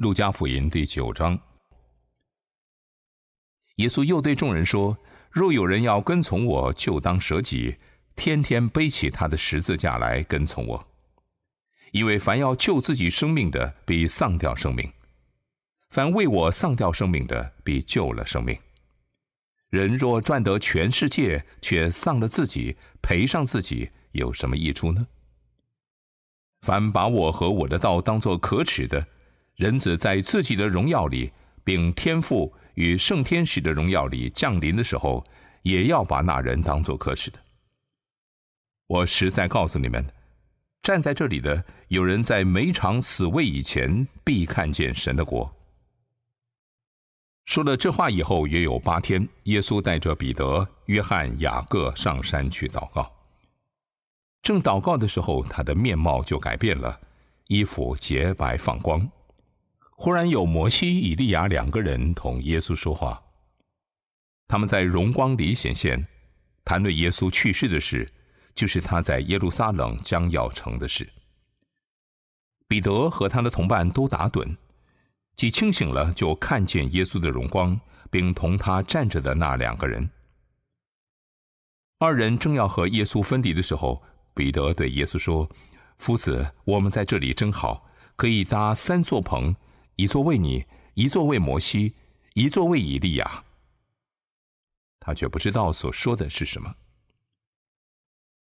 路加福音第九章，耶稣又对众人说：“若有人要跟从我，就当舍己，天天背起他的十字架来跟从我。因为凡要救自己生命的，必丧掉生命；凡为我丧掉生命的，必救了生命。人若赚得全世界，却丧了自己，赔上自己，有什么益处呢？凡把我和我的道当作可耻的，人子在自己的荣耀里，并天父与圣天使的荣耀里降临的时候，也要把那人当作可耻的。我实在告诉你们，站在这里的有人在每场死位以前，必看见神的国。说了这话以后，约有八天，耶稣带着彼得、约翰、雅各上山去祷告。正祷告的时候，他的面貌就改变了，衣服洁白放光。忽然有摩西、以利亚两个人同耶稣说话。他们在荣光里显现，谈论耶稣去世的事，就是他在耶路撒冷将要成的事。彼得和他的同伴都打盹，既清醒了，就看见耶稣的荣光，并同他站着的那两个人。二人正要和耶稣分离的时候，彼得对耶稣说：“夫子，我们在这里真好，可以搭三座棚。”一座为你，一座为摩西，一座为以利亚。他却不知道所说的是什么。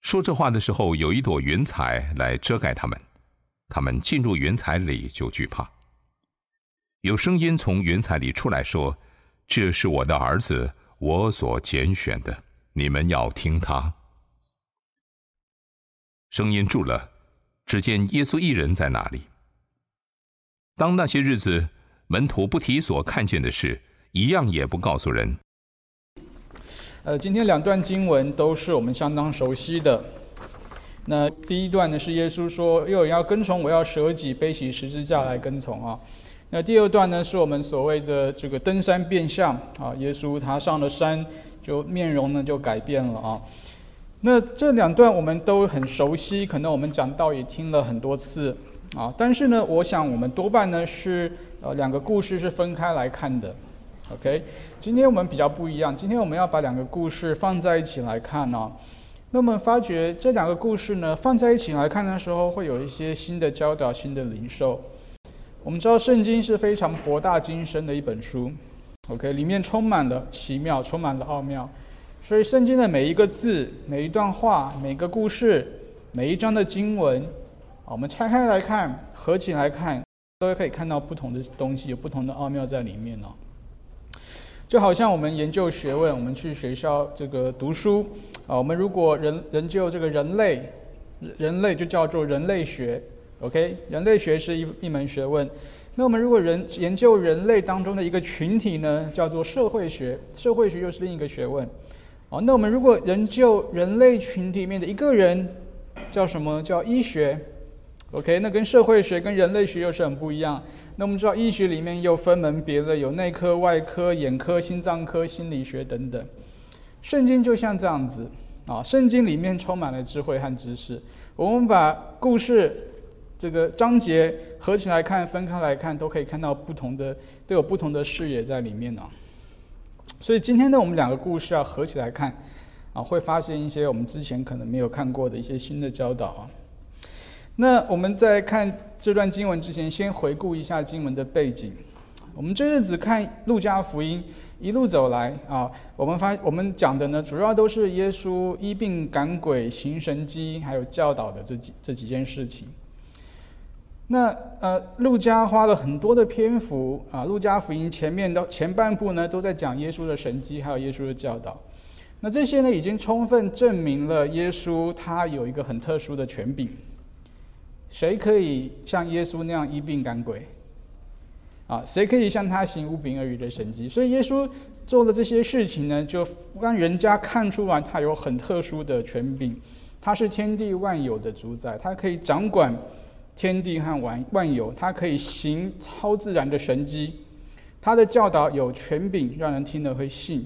说这话的时候，有一朵云彩来遮盖他们，他们进入云彩里就惧怕。有声音从云彩里出来说：“这是我的儿子，我所拣选的，你们要听他。”声音住了，只见耶稣一人在那里。当那些日子，门徒不提所看见的事，一样也不告诉人。呃，今天两段经文都是我们相当熟悉的。那第一段呢，是耶稣说：“又有人要跟从我，要舍己，背起十字架来跟从啊。”那第二段呢，是我们所谓的这个登山变相啊，耶稣他上了山，就面容呢就改变了啊。那这两段我们都很熟悉，可能我们讲道也听了很多次。啊，但是呢，我想我们多半呢是呃两个故事是分开来看的，OK？今天我们比较不一样，今天我们要把两个故事放在一起来看呢。那么发觉这两个故事呢放在一起来看的时候，会有一些新的教导、新的灵受。我们知道圣经是非常博大精深的一本书，OK？里面充满了奇妙，充满了奥妙，所以圣经的每一个字、每一段话、每个故事、每一章的经文。我们拆开来看，合起来看，都可以看到不同的东西，有不同的奥妙在里面哦。就好像我们研究学问，我们去学校这个读书啊，我们如果人研究这个人类，人类就叫做人类学，OK？人类学是一一门学问。那我们如果人研究人类当中的一个群体呢，叫做社会学，社会学又是另一个学问。哦，那我们如果研究人类群体里面的一个人，叫什么叫医学？OK，那跟社会学、跟人类学又是很不一样。那我们知道，医学里面又分门别类，有内科、外科、眼科、心脏科、心理学等等。圣经就像这样子啊，圣经里面充满了智慧和知识。我们把故事这个章节合起来看、分开来看，都可以看到不同的，都有不同的视野在里面呢。所以今天呢，我们两个故事要合起来看啊，会发现一些我们之前可能没有看过的一些新的教导啊。那我们在看这段经文之前，先回顾一下经文的背景。我们这日子看路加福音一路走来啊，我们发我们讲的呢，主要都是耶稣医病赶鬼、行神迹，还有教导的这几这几件事情。那呃，路加花了很多的篇幅啊，路加福音前面的前半部呢，都在讲耶稣的神迹，还有耶稣的教导。那这些呢，已经充分证明了耶稣他有一个很特殊的权柄。谁可以像耶稣那样医病赶鬼？啊，谁可以像他行无柄而语的神迹？所以耶稣做的这些事情呢，就让人家看出来他有很特殊的权柄，他是天地万有的主宰，他可以掌管天地和万万有，他可以行超自然的神迹，他的教导有权柄，让人听了会信。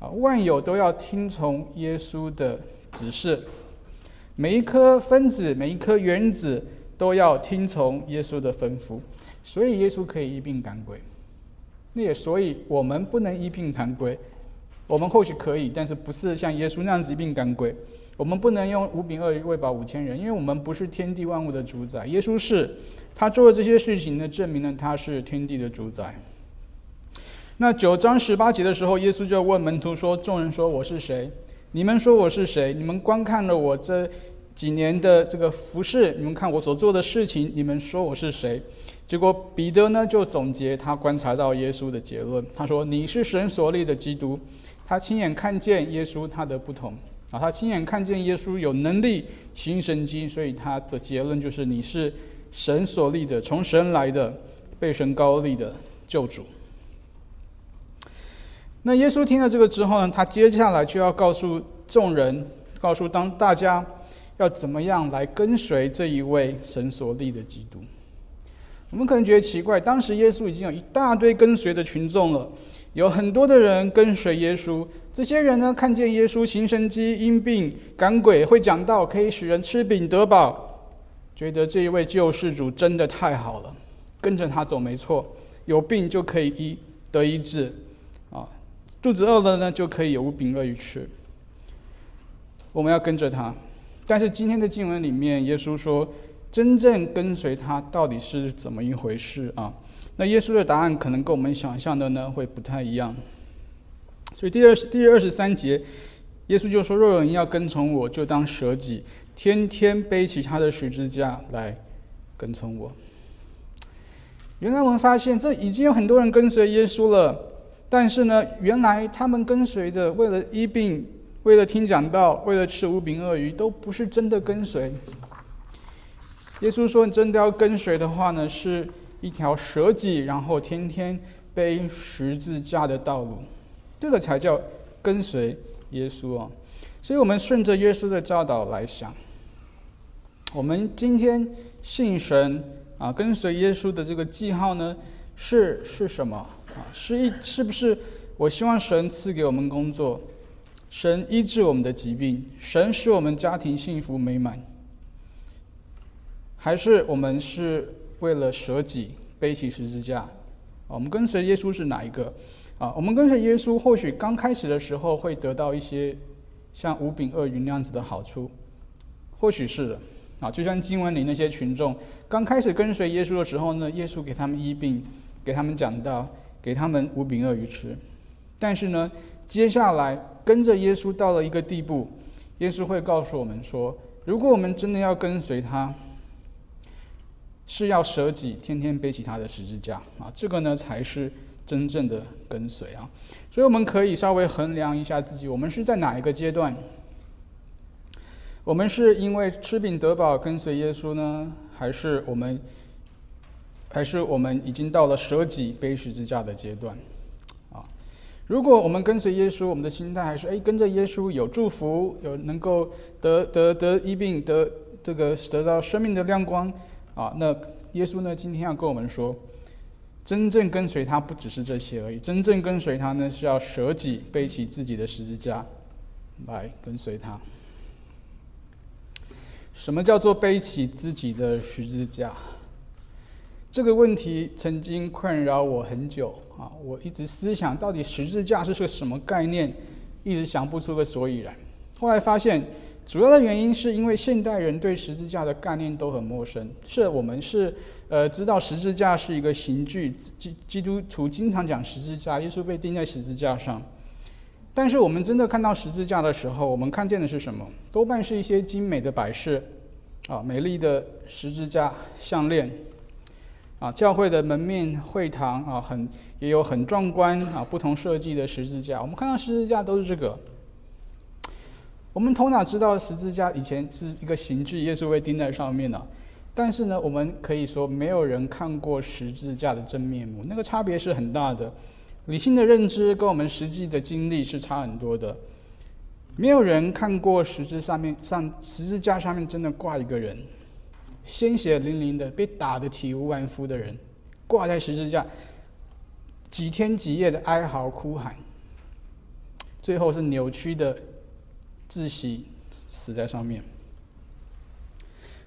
啊，万有都要听从耶稣的指示。每一颗分子，每一颗原子都要听从耶稣的吩咐。所以耶稣可以一并赶鬼。那也所以我们不能一并赶鬼，我们或许可以，但是不是像耶稣那样子一并赶鬼。我们不能用五饼二鱼喂饱五千人，因为我们不是天地万物的主宰。耶稣是，他做的这些事情呢，证明了他是天地的主宰。那九章十八节的时候，耶稣就问门徒说：“众人说我是谁？你们说我是谁？你们观看了我这几年的这个服饰，你们看我所做的事情，你们说我是谁？”结果彼得呢就总结他观察到耶稣的结论，他说：“你是神所立的基督。”他亲眼看见耶稣他的不同。啊，他亲眼看见耶稣有能力行神迹，所以他的结论就是你是神所立的，从神来的，被神高立的救主。那耶稣听了这个之后呢，他接下来就要告诉众人，告诉当大家要怎么样来跟随这一位神所立的基督。我们可能觉得奇怪，当时耶稣已经有一大堆跟随的群众了。有很多的人跟随耶稣，这些人呢看见耶稣行神迹、因病赶鬼、会讲道，可以使人吃饼得饱，觉得这一位救世主真的太好了，跟着他走没错，有病就可以医得医治，肚子饿了呢就可以有无饼鳄鱼吃。我们要跟着他，但是今天的经文里面，耶稣说，真正跟随他到底是怎么一回事啊？那耶稣的答案可能跟我们想象的呢会不太一样，所以第二第二十三节，耶稣就说：“若有人要跟从我，就当舍己，天天背起他的十字架来跟从我。”原来我们发现，这已经有很多人跟随耶稣了，但是呢，原来他们跟随着为了医病、为了听讲道、为了吃无饼鳄鱼，都不是真的跟随。耶稣说：“你真的要跟随的话呢，是。”一条舍己，然后天天背十字架的道路，这个才叫跟随耶稣啊！所以，我们顺着耶稣的教导来想，我们今天信神啊，跟随耶稣的这个记号呢，是是什么啊？是一是不是？我希望神赐给我们工作，神医治我们的疾病，神使我们家庭幸福美满，还是我们是？为了舍己背起十字架，啊，我们跟随耶稣是哪一个？啊，我们跟随耶稣，或许刚开始的时候会得到一些像五饼二鱼那样子的好处，或许是的，啊，就像经文里那些群众刚开始跟随耶稣的时候呢，耶稣给他们医病，给他们讲道，给他们五饼鳄鱼吃。但是呢，接下来跟着耶稣到了一个地步，耶稣会告诉我们说，如果我们真的要跟随他。是要舍己，天天背起他的十字架啊！这个呢，才是真正的跟随啊！所以我们可以稍微衡量一下自己，我们是在哪一个阶段？我们是因为吃饼得饱跟随耶稣呢，还是我们，还是我们已经到了舍己背十字架的阶段？啊！如果我们跟随耶稣，我们的心态还是哎，跟着耶稣有祝福，有能够得得得医病，得这个得到生命的亮光。啊，那耶稣呢？今天要跟我们说，真正跟随他不只是这些而已。真正跟随他呢，是要舍己，背起自己的十字架来跟随他。什么叫做背起自己的十字架？这个问题曾经困扰我很久啊！我一直思想，到底十字架是个什么概念，一直想不出个所以然。后来发现。主要的原因是因为现代人对十字架的概念都很陌生。是我们是呃知道十字架是一个刑具，基基督徒经常讲十字架，耶稣被钉在十字架上。但是我们真的看到十字架的时候，我们看见的是什么？多半是一些精美的摆饰，啊，美丽的十字架项链，啊，教会的门面会堂啊，很也有很壮观啊，不同设计的十字架。我们看到十字架都是这个。我们头脑知道十字架以前是一个刑具，耶稣被钉在上面的。但是呢，我们可以说没有人看过十字架的真面目，那个差别是很大的。理性的认知跟我们实际的经历是差很多的。没有人看过十字上面上十字架上面真的挂一个人，鲜血淋淋的被打得体无完肤的人，挂在十字架，几天几夜的哀嚎哭喊，最后是扭曲的。窒息死在上面。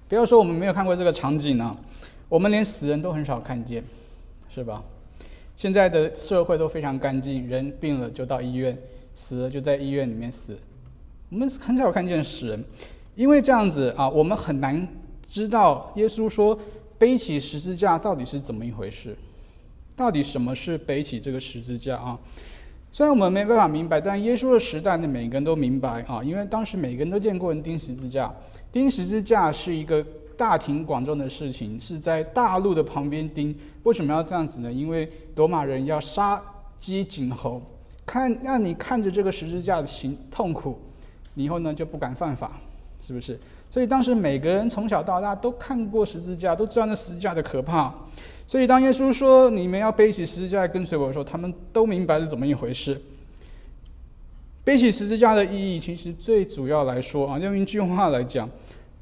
不要说我们没有看过这个场景啊，我们连死人都很少看见，是吧？现在的社会都非常干净，人病了就到医院，死了就在医院里面死。我们很少看见死人，因为这样子啊，我们很难知道耶稣说背起十字架到底是怎么一回事，到底什么是背起这个十字架啊？虽然我们没办法明白，但耶稣的时代的每个人都明白啊，因为当时每个人都见过人钉十字架，钉十字架是一个。大庭广众的事情是在大路的旁边钉，为什么要这样子呢？因为罗马人要杀鸡儆猴，看让你看着这个十字架的形痛苦，你以后呢就不敢犯法，是不是？所以当时每个人从小到大都看过十字架，都知道那十字架的可怕。所以当耶稣说你们要背起十字架跟随我的时候，他们都明白是怎么一回事。背起十字架的意义，其实最主要来说啊，用一句话来讲。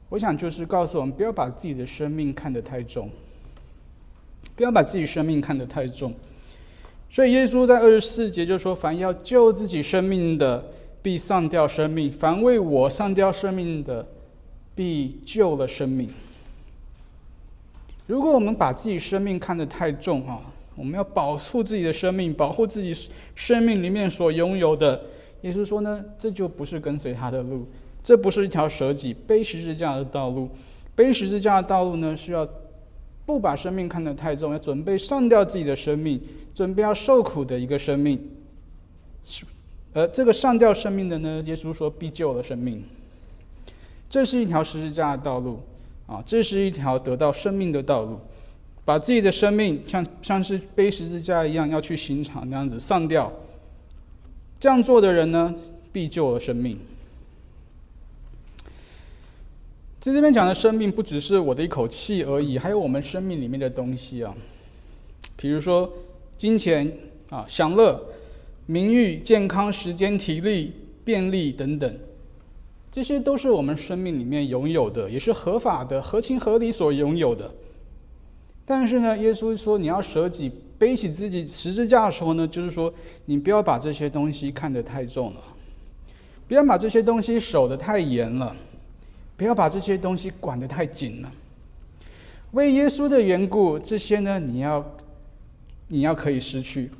我想就是告诉我们，不要把自己的生命看得太重，不要把自己生命看得太重。所以耶稣在二十四节就说：“凡要救自己生命的，必丧掉生命；凡为我丧掉生命的，必救了生命。”如果我们把自己生命看得太重啊，我们要保护自己的生命，保护自己生命里面所拥有的。耶稣说呢，这就不是跟随他的路。这不是一条舍己背十字架的道路，背十字架的道路呢，是要不把生命看得太重，要准备上吊自己的生命，准备要受苦的一个生命。是而这个上吊生命的呢，耶稣说必救了生命。这是一条十字架的道路啊，这是一条得到生命的道路，把自己的生命像像是背十字架一样要去刑场那样子上吊，这样做的人呢，必救了生命。在这边讲的生命，不只是我的一口气而已，还有我们生命里面的东西啊，比如说金钱啊、享乐、名誉、健康、时间、体力、便利等等，这些都是我们生命里面拥有的，也是合法的、合情合理所拥有的。但是呢，耶稣说你要舍己、背起自己十字架的时候呢，就是说你不要把这些东西看得太重了，不要把这些东西守得太严了。不要把这些东西管得太紧了。为耶稣的缘故，这些呢，你要，你要可以失去。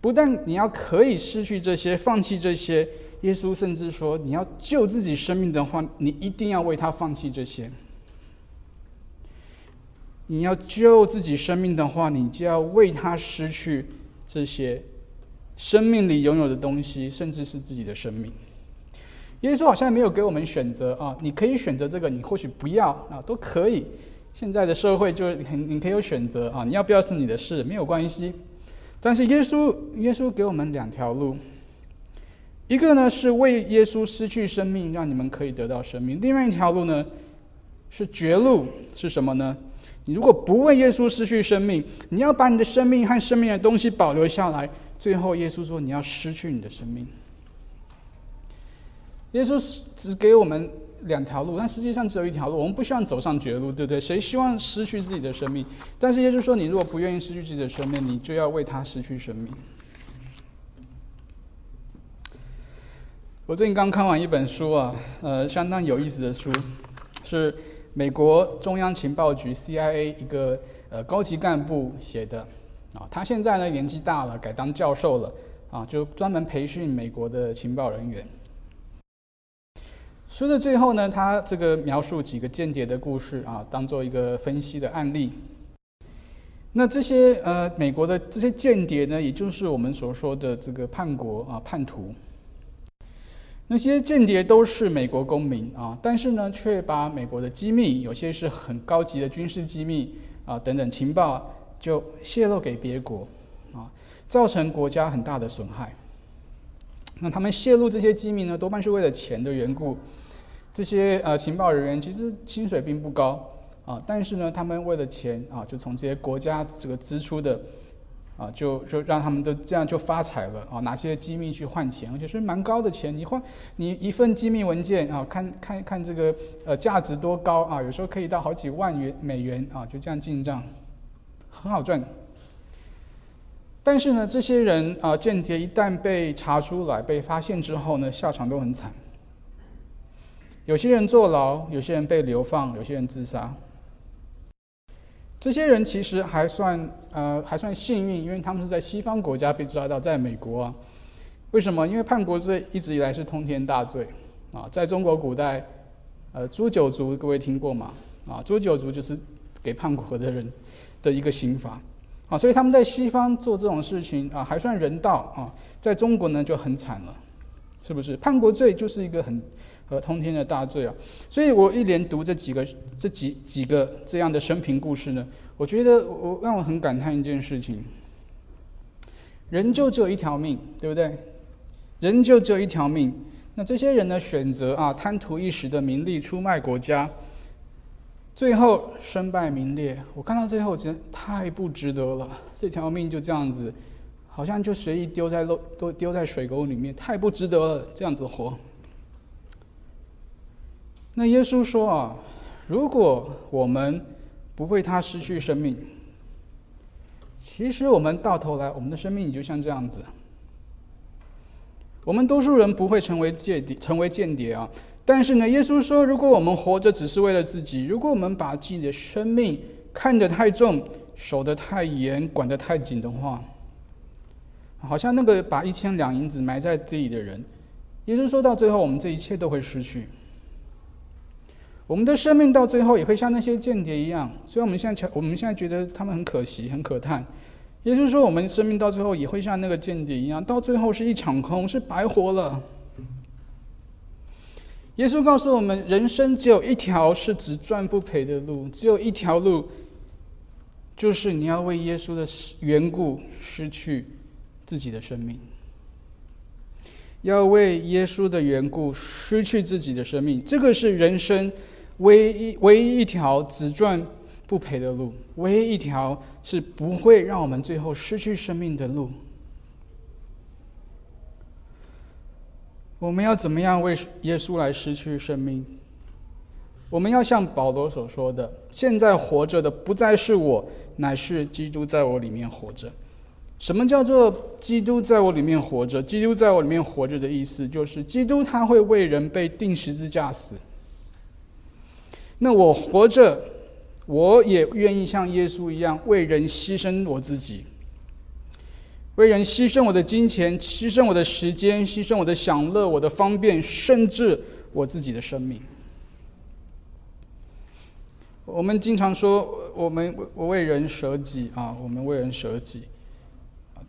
不但你要可以失去这些，放弃这些，耶稣甚至说，你要救自己生命的话，你一定要为他放弃这些。你要救自己生命的话，你就要为他失去这些生命里拥有的东西，甚至是自己的生命。耶稣好像没有给我们选择啊，你可以选择这个，你或许不要啊，都可以。现在的社会就是很，你可以有选择啊，你要不要是你的事，没有关系。但是耶稣，耶稣给我们两条路，一个呢是为耶稣失去生命，让你们可以得到生命；另外一条路呢是绝路，是什么呢？你如果不为耶稣失去生命，你要把你的生命和生命的东西保留下来，最后耶稣说你要失去你的生命。耶稣只给我们两条路，但实际上只有一条路。我们不希望走上绝路，对不对？谁希望失去自己的生命？但是耶稣说：“你如果不愿意失去自己的生命，你就要为他失去生命。”我最近刚看完一本书啊，呃，相当有意思的书，是美国中央情报局 （CIA） 一个呃高级干部写的啊。他现在呢年纪大了，改当教授了啊，就专门培训美国的情报人员。书的最后呢，他这个描述几个间谍的故事啊，当做一个分析的案例。那这些呃，美国的这些间谍呢，也就是我们所说的这个叛国啊、叛徒。那些间谍都是美国公民啊，但是呢，却把美国的机密，有些是很高级的军事机密啊等等情报，就泄露给别国啊，造成国家很大的损害。那他们泄露这些机密呢，多半是为了钱的缘故。这些呃情报人员其实薪水并不高啊，但是呢，他们为了钱啊，就从这些国家这个支出的啊，就就让他们都这样就发财了啊，拿些机密去换钱，而且是蛮高的钱。你换你一份机密文件啊，看看看这个呃价值多高啊，有时候可以到好几万元美元啊，就这样进账，很好赚。但是呢，这些人啊，间谍一旦被查出来、被发现之后呢，下场都很惨。有些人坐牢，有些人被流放，有些人自杀。这些人其实还算呃还算幸运，因为他们是在西方国家被抓到，在美国啊。为什么？因为叛国罪一直以来是通天大罪啊，在中国古代，呃，诛九族各位听过吗？啊，诛九族就是给叛国的人的一个刑罚啊，所以他们在西方做这种事情啊，还算人道啊，在中国呢就很惨了，是不是？叛国罪就是一个很。和通天的大罪啊，所以我一连读这几个、这几几个这样的生平故事呢，我觉得我让我很感叹一件事情：人就只有一条命，对不对？人就只有一条命。那这些人呢，选择啊贪图一时的名利，出卖国家，最后身败名裂。我看到最后，真太不值得了。这条命就这样子，好像就随意丢在漏，都丢在水沟里面，太不值得了。这样子活。那耶稣说啊，如果我们不为他失去生命，其实我们到头来，我们的生命也就像这样子。我们多数人不会成为间谍，成为间谍啊。但是呢，耶稣说，如果我们活着只是为了自己，如果我们把自己的生命看得太重，守得太严，管得太紧的话，好像那个把一千两银子埋在地里的人，耶稣说到最后，我们这一切都会失去。我们的生命到最后也会像那些间谍一样，所以我们现在，我们现在觉得他们很可惜、很可叹。也就是说，我们生命到最后也会像那个间谍一样，到最后是一场空，是白活了。耶稣告诉我们，人生只有一条是只赚不赔的路，只有一条路，就是你要为耶稣的缘故失去自己的生命。要为耶稣的缘故失去自己的生命，这个是人生。唯一唯一一条只赚不赔的路，唯一一条是不会让我们最后失去生命的路。我们要怎么样为耶稣来失去生命？我们要像保罗所说的：“现在活着的不再是我，乃是基督在我里面活着。”什么叫做基督在我里面活着？基督在我里面活着的意思，就是基督他会为人被钉十字架死。那我活着，我也愿意像耶稣一样为人牺牲我自己，为人牺牲我的金钱，牺牲我的时间，牺牲我的享乐、我的方便，甚至我自己的生命。我们经常说，我们我为人舍己啊，我们为人舍己。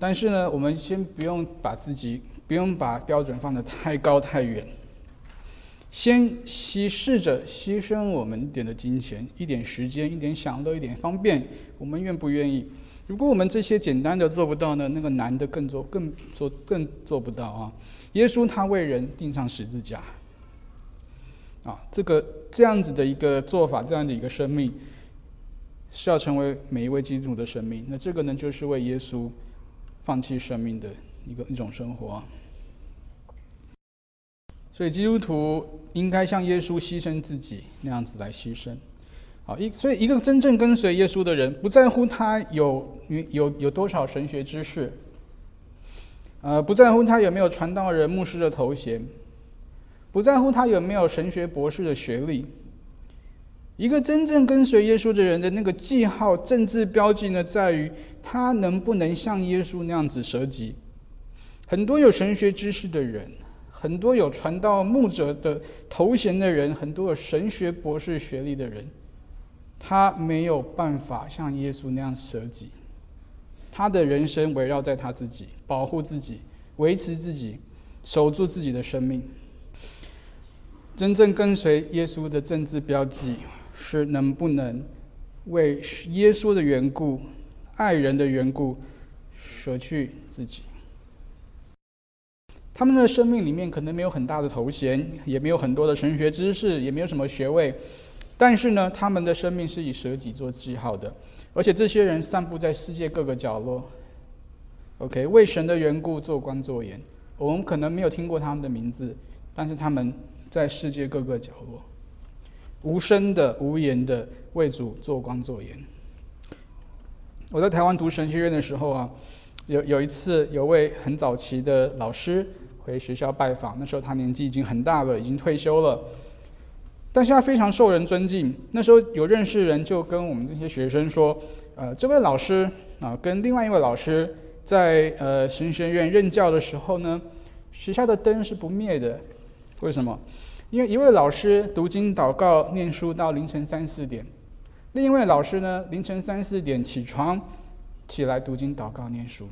但是呢，我们先不用把自己，不用把标准放得太高太远。先牺试着牺牲我们一点的金钱、一点时间、一点享乐、一点方便，我们愿不愿意？如果我们这些简单的做不到呢？那个难的更做、更做、更做不到啊！耶稣他为人钉上十字架，啊，这个这样子的一个做法，这样的一个生命，是要成为每一位基督徒的生命。那这个呢，就是为耶稣放弃生命的一个一种生活。所以基督徒应该像耶稣牺牲自己那样子来牺牲，好一所以一个真正跟随耶稣的人，不在乎他有有有多少神学知识，呃，不在乎他有没有传道人、牧师的头衔，不在乎他有没有神学博士的学历。一个真正跟随耶稣的人的那个记号、政治标记呢，在于他能不能像耶稣那样子舍己。很多有神学知识的人。很多有传道牧者的头衔的人，很多有神学博士学历的人，他没有办法像耶稣那样舍己。他的人生围绕在他自己，保护自己，维持自己，守住自己的生命。真正跟随耶稣的政治标记，是能不能为耶稣的缘故、爱人的缘故，舍去自己。他们的生命里面可能没有很大的头衔，也没有很多的神学知识，也没有什么学位，但是呢，他们的生命是以舍己做记号的，而且这些人散布在世界各个角落。OK，为神的缘故做官做盐，我们可能没有听过他们的名字，但是他们在世界各个角落，无声的、无言的为主做光做盐。我在台湾读神学院的时候啊，有有一次有位很早期的老师。回学校拜访，那时候他年纪已经很大了，已经退休了。但是他非常受人尊敬。那时候有认识人就跟我们这些学生说：“呃，这位老师啊，跟另外一位老师在呃神学院任教的时候呢，学校的灯是不灭的。为什么？因为一位老师读经祷告念书到凌晨三四点，另一位老师呢凌晨三四点起床起来读经祷告念书。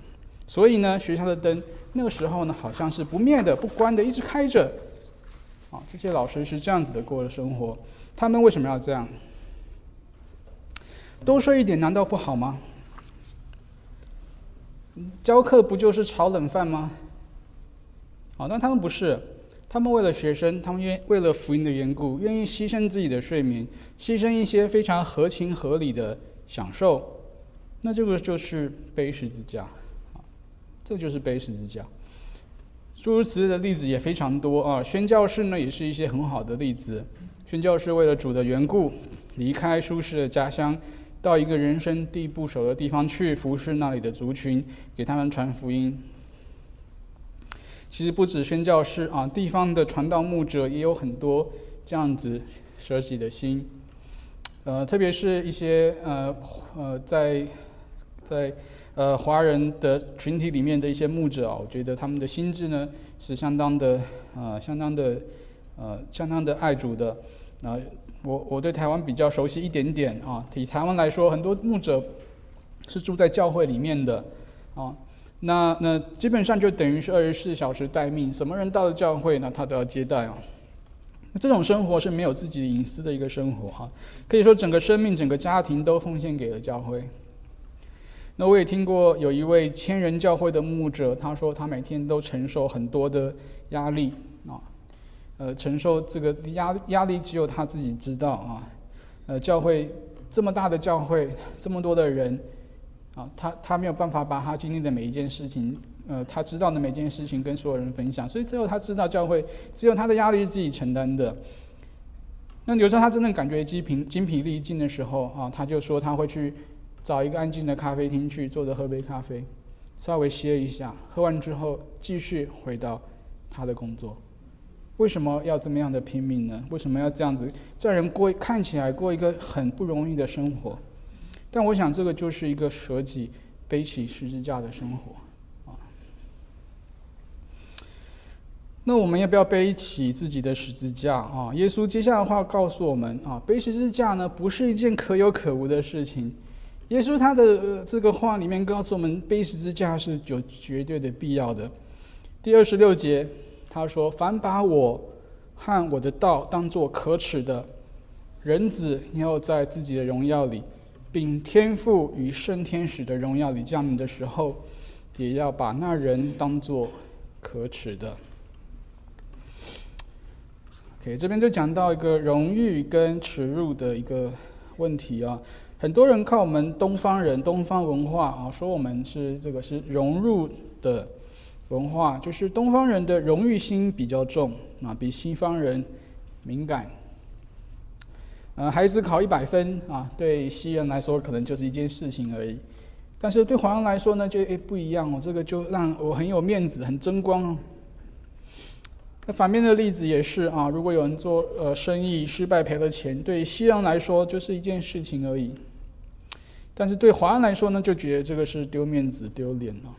所以呢，学校的灯那个时候呢好像是不灭的、不关的，一直开着。”啊，这些老师是这样子的过的生活，他们为什么要这样？多睡一点难道不好吗？教课不就是炒冷饭吗？好，但他们不是，他们为了学生，他们愿为了福音的缘故，愿意牺牲自己的睡眠，牺牲一些非常合情合理的享受，那这个就是背十字架，啊，这就是背十字架。诸如此类的例子也非常多啊，宣教士呢也是一些很好的例子。宣教士为了主的缘故，离开舒适的家乡，到一个人生地不熟的地方去服侍那里的族群，给他们传福音。其实不止宣教士啊，地方的传道牧者也有很多这样子舍己的心。呃，特别是一些呃呃在在。呃，华人的群体里面的一些牧者啊，我觉得他们的心智呢是相当的，呃，相当的，呃，相当的爱主的。啊，我我对台湾比较熟悉一点点啊。以台湾来说，很多牧者是住在教会里面的，啊，那那基本上就等于是二十四小时待命，什么人到了教会，那他都要接待哦。那这种生活是没有自己隐私的一个生活哈，可以说整个生命、整个家庭都奉献给了教会。那我也听过有一位千人教会的牧者，他说他每天都承受很多的压力啊，呃，承受这个压压力只有他自己知道啊，呃，教会这么大的教会，这么多的人啊，他他没有办法把他经历的每一件事情，呃，他知道的每件事情跟所有人分享，所以最后他知道教会只有他的压力是自己承担的。那有时候他真的感觉精疲精疲力尽的时候啊，他就说他会去。找一个安静的咖啡厅去坐着喝杯咖啡，稍微歇一下，喝完之后继续回到他的工作。为什么要这么样的拼命呢？为什么要这样子？这人过看起来过一个很不容易的生活，但我想这个就是一个舍己背起十字架的生活啊。那我们要不要背起自己的十字架啊？耶稣接下来的话告诉我们啊，背十字架呢不是一件可有可无的事情。耶稣他的这个话里面告诉我们，背十字架是有绝对的必要的。第二十六节他说：“凡把我和我的道当作可耻的，人子要在自己的荣耀里，并天父与圣天使的荣耀里降临的时候，也要把那人当作可耻的。”OK，这边就讲到一个荣誉跟耻辱的一个问题啊。很多人靠我们东方人、东方文化啊，说我们是这个是融入的文化，就是东方人的荣誉心比较重啊，比西方人敏感。呃，孩子考一百分啊，对西人来说可能就是一件事情而已，但是对华人来说呢，就诶不一样哦，这个就让我很有面子、很争光。那反面的例子也是啊，如果有人做呃生意失败赔了钱，对西人来说就是一件事情而已。但是对华人来说呢，就觉得这个是丢面子、丢脸了。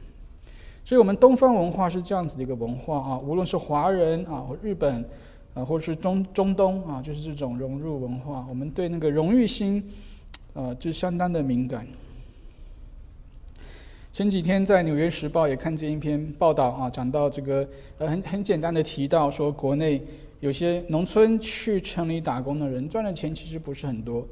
所以，我们东方文化是这样子的一个文化啊，无论是华人啊、日本啊，或是中中东啊，就是这种融入文化，我们对那个荣誉心，呃，就相当的敏感。前几天在《纽约时报》也看见一篇报道啊，讲到这个呃，很很简单的提到说，国内有些农村去城里打工的人赚的钱其实不是很多。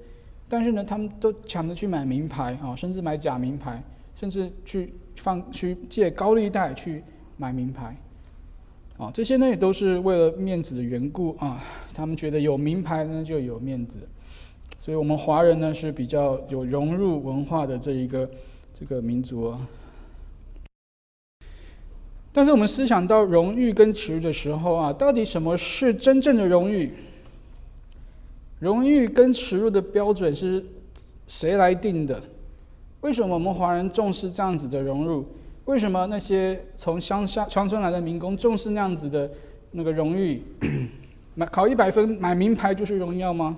但是呢，他们都抢着去买名牌啊，甚至买假名牌，甚至去放去借高利贷去买名牌，啊，这些呢也都是为了面子的缘故啊。他们觉得有名牌呢就有面子，所以我们华人呢是比较有融入文化的这一个这个民族啊。但是我们思想到荣誉跟耻辱的时候啊，到底什么是真正的荣誉？荣誉跟耻辱的标准是谁来定的？为什么我们华人重视这样子的融入？为什么那些从乡下乡村来的民工重视那样子的那个荣誉？买考一百分买名牌就是荣耀吗？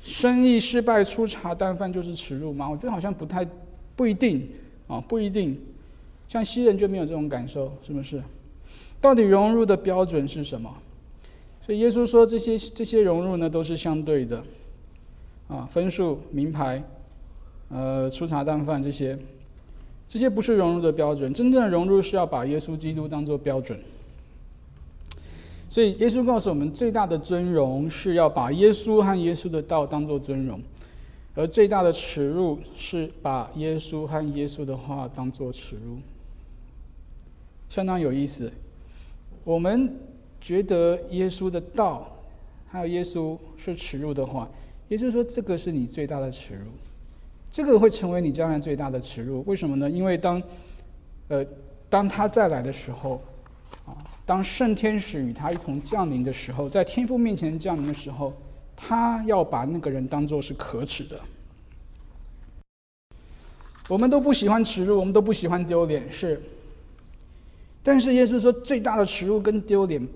生意失败粗茶淡饭就是耻辱吗？我觉得好像不太不一定啊，不一定。像西人就没有这种感受，是不是？到底融入的标准是什么？所以耶稣说，这些这些融入呢，都是相对的，啊，分数、名牌，呃，粗茶淡饭这些，这些不是融入的标准。真正的融入是要把耶稣基督当做标准。所以耶稣告诉我们，最大的尊荣是要把耶稣和耶稣的道当做尊荣，而最大的耻辱是把耶稣和耶稣的话当做耻辱。相当有意思。我们觉得耶稣的道还有耶稣是耻辱的话，也就是说，这个是你最大的耻辱，这个会成为你将来最大的耻辱。为什么呢？因为当呃当他再来的时候，啊，当圣天使与他一同降临的时候，在天父面前降临的时候，他要把那个人当做是可耻的。我们都不喜欢耻辱，我们都不喜欢丢脸，是。但是耶稣说，最大的耻辱跟丢脸，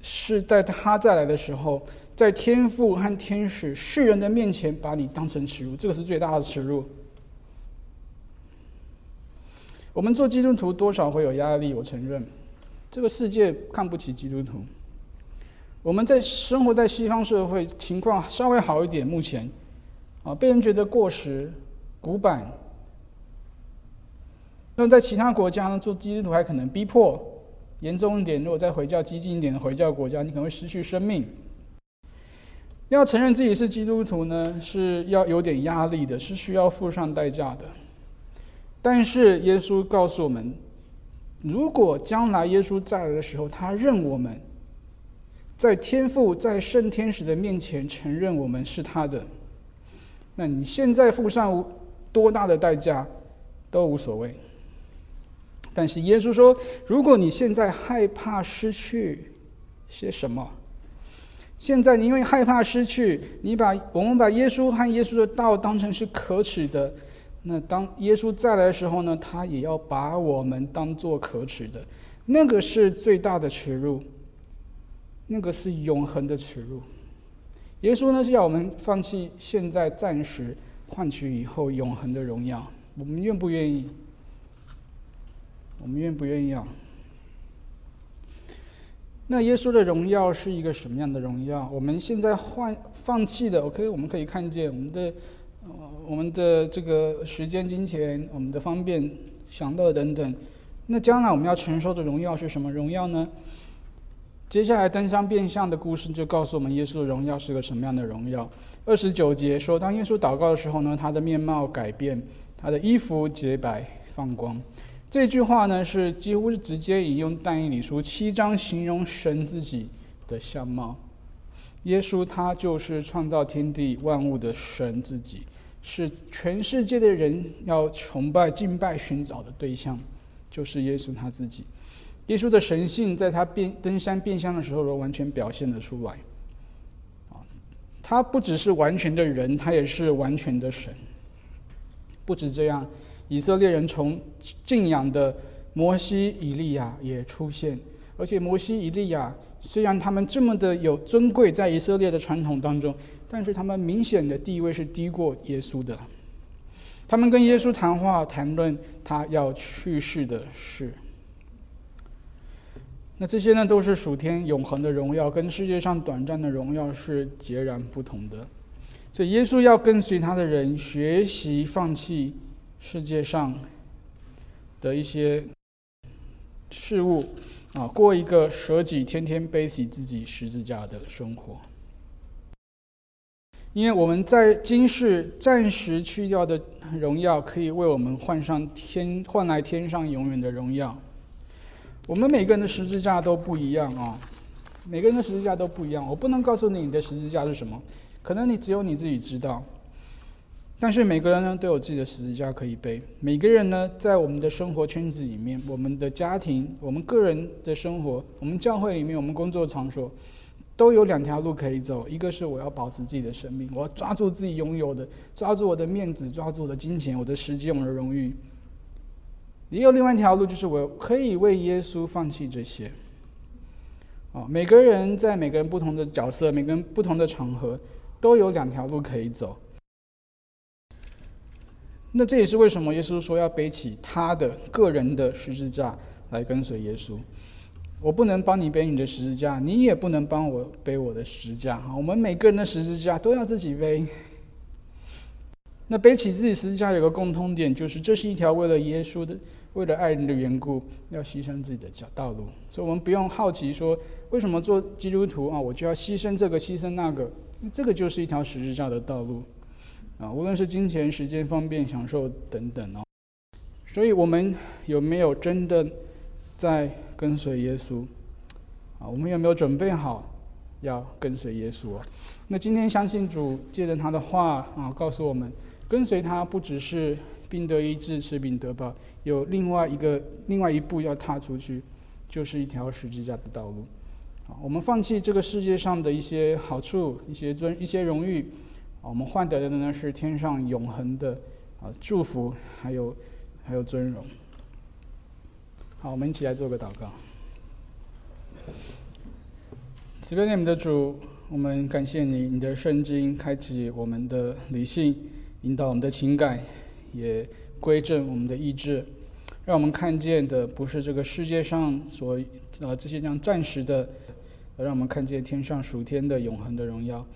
是在他再来的时候，在天父和天使、世人的面前把你当成耻辱，这个是最大的耻辱。我们做基督徒多少会有压力，我承认，这个世界看不起基督徒。我们在生活在西方社会，情况稍微好一点，目前，啊，被人觉得过时、古板。那在其他国家呢，做基督徒还可能逼迫严重一点。如果再回教激进一点的回教国家，你可能会失去生命。要承认自己是基督徒呢，是要有点压力的，是需要付上代价的。但是耶稣告诉我们，如果将来耶稣再来的时候，他认我们在天父、在圣天使的面前承认我们是他的，那你现在付上多大的代价都无所谓。但是耶稣说：“如果你现在害怕失去些什么，现在你因为害怕失去，你把我们把耶稣和耶稣的道当成是可耻的，那当耶稣再来的时候呢，他也要把我们当做可耻的。那个是最大的耻辱，那个是永恒的耻辱。耶稣呢是要我们放弃现在暂时，换取以后永恒的荣耀。我们愿不愿意？”我们愿不愿意啊？那耶稣的荣耀是一个什么样的荣耀？我们现在换放弃的，OK，我们可以看见我们的我们的这个时间、金钱、我们的方便、享乐等等。那将来我们要承受的荣耀是什么荣耀呢？接下来登山变相的故事就告诉我们，耶稣的荣耀是个什么样的荣耀。二十九节说，当耶稣祷告的时候呢，他的面貌改变，他的衣服洁白放光。这句话呢，是几乎是直接引用但以理书七章形容神自己的相貌。耶稣他就是创造天地万物的神自己，是全世界的人要崇拜、敬拜、寻找的对象，就是耶稣他自己。耶稣的神性在他变登山变相的时候，完全表现了出来。啊，他不只是完全的人，他也是完全的神。不止这样。以色列人从敬仰的摩西、以利亚也出现，而且摩西、以利亚虽然他们这么的有尊贵，在以色列的传统当中，但是他们明显的地位是低过耶稣的。他们跟耶稣谈话，谈论他要去世的事。那这些呢，都是属天永恒的荣耀，跟世界上短暂的荣耀是截然不同的。所以，耶稣要跟随他的人学习放弃。世界上的一些事物啊，过一个舍己、天天背起自己十字架的生活。因为我们在今世暂时去掉的荣耀，可以为我们换上天换来天上永远的荣耀。我们每个人的十字架都不一样啊，每个人的十字架都不一样。我不能告诉你你的十字架是什么，可能你只有你自己知道。但是每个人呢都有自己的十字架可以背。每个人呢在我们的生活圈子里面，我们的家庭、我们个人的生活、我们教会里面、我们工作场所，都有两条路可以走。一个是我要保持自己的生命，我要抓住自己拥有的，抓住我的面子，抓住我的金钱、我的时间、我的荣誉。也有另外一条路，就是我可以为耶稣放弃这些。啊，每个人在每个人不同的角色、每个人不同的场合，都有两条路可以走。那这也是为什么耶稣说要背起他的个人的十字架来跟随耶稣。我不能帮你背你的十字架，你也不能帮我背我的十字架。哈，我们每个人的十字架都要自己背。那背起自己十字架有个共通点，就是这是一条为了耶稣的、为了爱人的缘故要牺牲自己的小道路。所以，我们不用好奇说为什么做基督徒啊，我就要牺牲这个、牺牲那个。这个就是一条十字架的道路啊，无论是金钱、时间、方便、享受等等哦。所以我们有没有真的在？跟随耶稣，啊，我们有没有准备好要跟随耶稣？哦那今天相信主，借着他的话啊，告诉我们，跟随他不只是病得医治、吃饼得饱，有另外一个、另外一步要踏出去，就是一条十字架的道路。啊，我们放弃这个世界上的一些好处、一些尊、一些荣誉，我们换得的呢是天上永恒的啊祝福，还有还有尊荣。好，我们一起来做个祷告。慈悲你们的主，我们感谢你，你的圣经开启我们的理性，引导我们的情感，也归正我们的意志，让我们看见的不是这个世界上所啊这些这样暂时的，让我们看见天上属天的永恒的荣耀。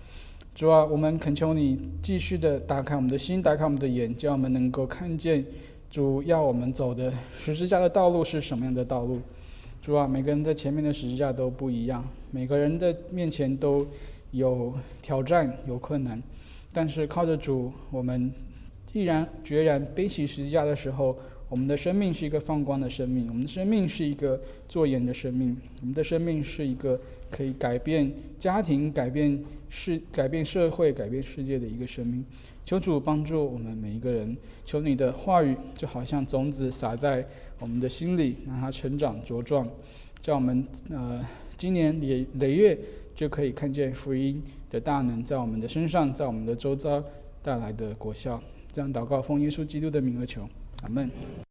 主啊，我们恳求你继续的打开我们的心，打开我们的眼，叫我们能够看见。主要我们走的十字架的道路是什么样的道路？主啊，每个人的前面的十字架都不一样，每个人的面前都有挑战、有困难，但是靠着主，我们毅然决然背起十字架的时候，我们的生命是一个放光的生命，我们的生命是一个做盐的生命，我们的生命是一个可以改变家庭、改变世、改变社会、改变世界的一个生命。求主帮助我们每一个人，求你的话语就好像种子撒在我们的心里，让它成长茁壮，叫我们呃今年累累月就可以看见福音的大能在我们的身上，在我们的周遭带来的果效。这样祷告，奉耶稣基督的名而求，阿门。